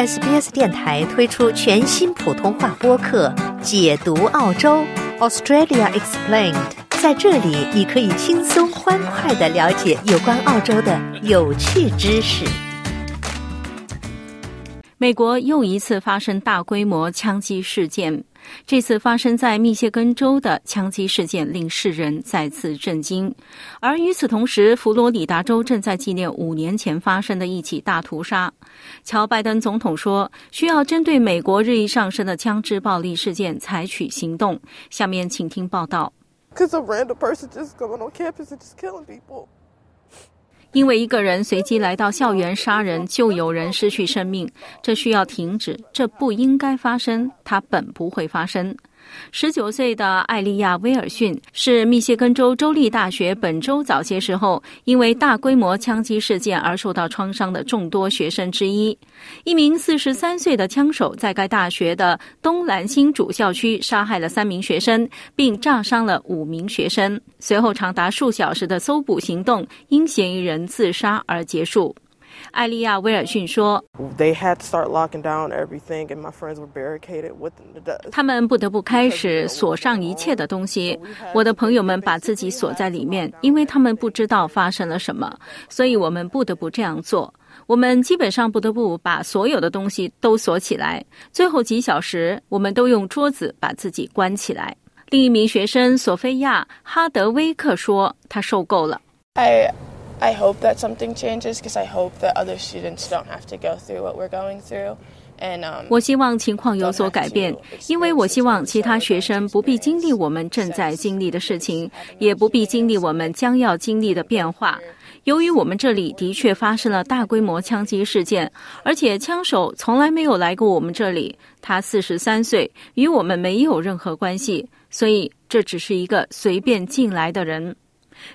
SBS 电台推出全新普通话播客《解读澳洲 Australia Explained》。在这里，你可以轻松欢快的了解有关澳洲的有趣知识。美国又一次发生大规模枪击事件。这次发生在密歇根州的枪击事件令世人再次震惊，而与此同时，佛罗里达州正在纪念五年前发生的一起大屠杀。乔·拜登总统说，需要针对美国日益上升的枪支暴力事件采取行动。下面请听报道。因为一个人随机来到校园杀人，就有人失去生命，这需要停止，这不应该发生，它本不会发生。十九岁的艾利亚·威尔逊是密歇根州州立大学本周早些时候因为大规模枪击事件而受到创伤的众多学生之一。一名四十三岁的枪手在该大学的东兰星主校区杀害了三名学生，并炸伤了五名学生。随后，长达数小时的搜捕行动因嫌疑人自杀而结束。艾利亚·威尔逊说：“他们不得不开始锁上一切的东西。我的朋友们把自己锁在里面，因为他们不知道发生了什么，所以我们不得不这样做。我们基本上不得不把所有的东西都锁起来。最后几小时，我们都用桌子把自己关起来。”另一名学生索菲亚·哈德威克说：“他受够了。” I hope that something changes because I hope that other students don't have to go through what we're going through. 我希望情况有所改变，因为我希望其他学生不必经历我们正在经历的事情，也不必经历我们将要经历的变化。由于我们这里的确发生了大规模枪击事件，而且枪手从来没有来过我们这里，他四十三岁，与我们没有任何关系，所以这只是一个随便进来的人。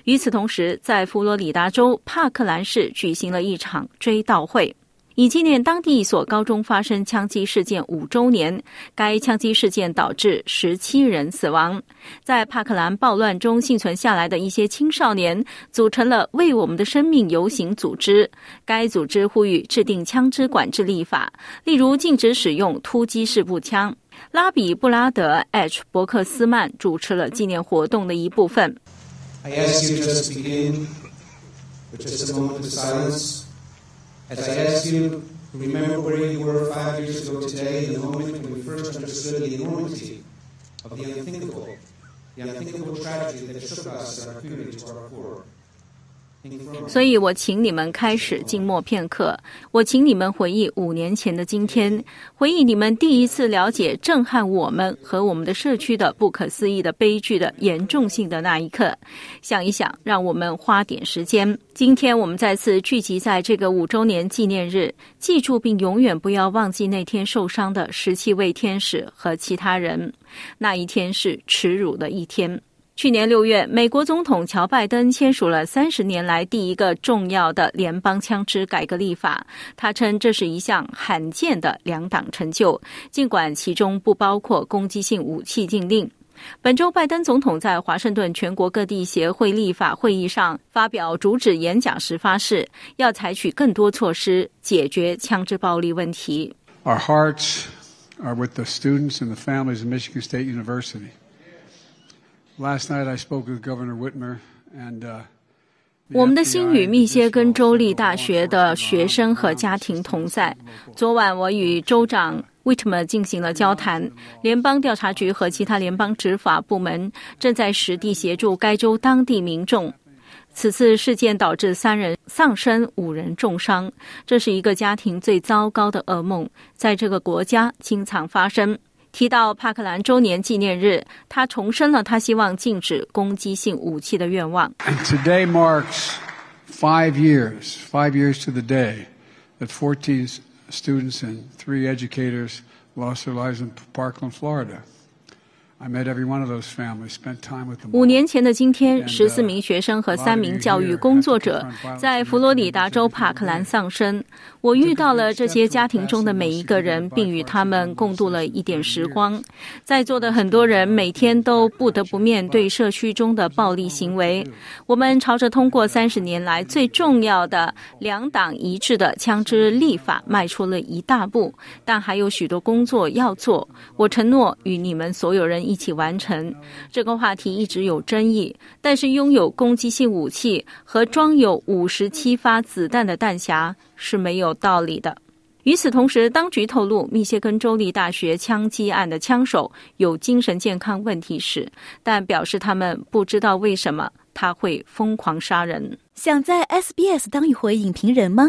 与此同时，在佛罗里达州帕克兰市举行了一场追悼会，以纪念当地一所高中发生枪击事件五周年。该枪击事件导致十七人死亡。在帕克兰暴乱中幸存下来的一些青少年组成了“为我们的生命”游行组织。该组织呼吁制定枪支管制立法，例如禁止使用突击式步枪。拉比布拉德 ·H· 伯克斯曼主持了纪念活动的一部分。I ask you just to begin with just a moment of silence as I ask you remember where you were five years ago today, the moment when we first understood the enormity of the unthinkable, the unthinkable tragedy that shook us and our community to our core. 所以，我请你们开始静默片刻。我请你们回忆五年前的今天，回忆你们第一次了解震撼我们和我们的社区的不可思议的悲剧的严重性的那一刻。想一想，让我们花点时间。今天我们再次聚集在这个五周年纪念日，记住并永远不要忘记那天受伤的十七位天使和其他人。那一天是耻辱的一天。去年六月，美国总统乔·拜登签署了三十年来第一个重要的联邦枪支改革立法。他称这是一项罕见的两党成就，尽管其中不包括攻击性武器禁令。本周，拜登总统在华盛顿全国各地协会立法会议上发表主旨演讲时发誓，要采取更多措施解决枪支暴力问题。Our hearts are with the students and the families of Michigan State University. Last night I spoke with Governor Whitmer and. 我们的心与密歇根州立大学的学生和家庭同在。昨晚我与州长 Whitmer 进行了交谈。联邦调查局和其他联邦执法部门正在实地协助该州当地民众。此次事件导致三人丧生，五人重伤。这是一个家庭最糟糕的噩梦，在这个国家经常发生。提到帕克兰周年纪念日，他重申了他希望禁止攻击性武器的愿望。Today marks five years, five years to the day that 14 students and three educators lost their lives in Parkland, Florida. 五年前的今天，十四名学生和三名教育工作者在佛罗里达州帕克兰丧生。我遇到了这些家庭中的每一个人，并与他们共度了一点时光。在座的很多人每天都不得不面对社区中的暴力行为。我们朝着通过三十年来最重要的两党一致的枪支立法迈出了一大步，但还有许多工作要做。我承诺与你们所有人。一起完成这个话题一直有争议，但是拥有攻击性武器和装有五十七发子弹的弹匣是没有道理的。与此同时，当局透露密歇根州立大学枪击案的枪手有精神健康问题时，但表示他们不知道为什么他会疯狂杀人。想在 SBS 当一回影评人吗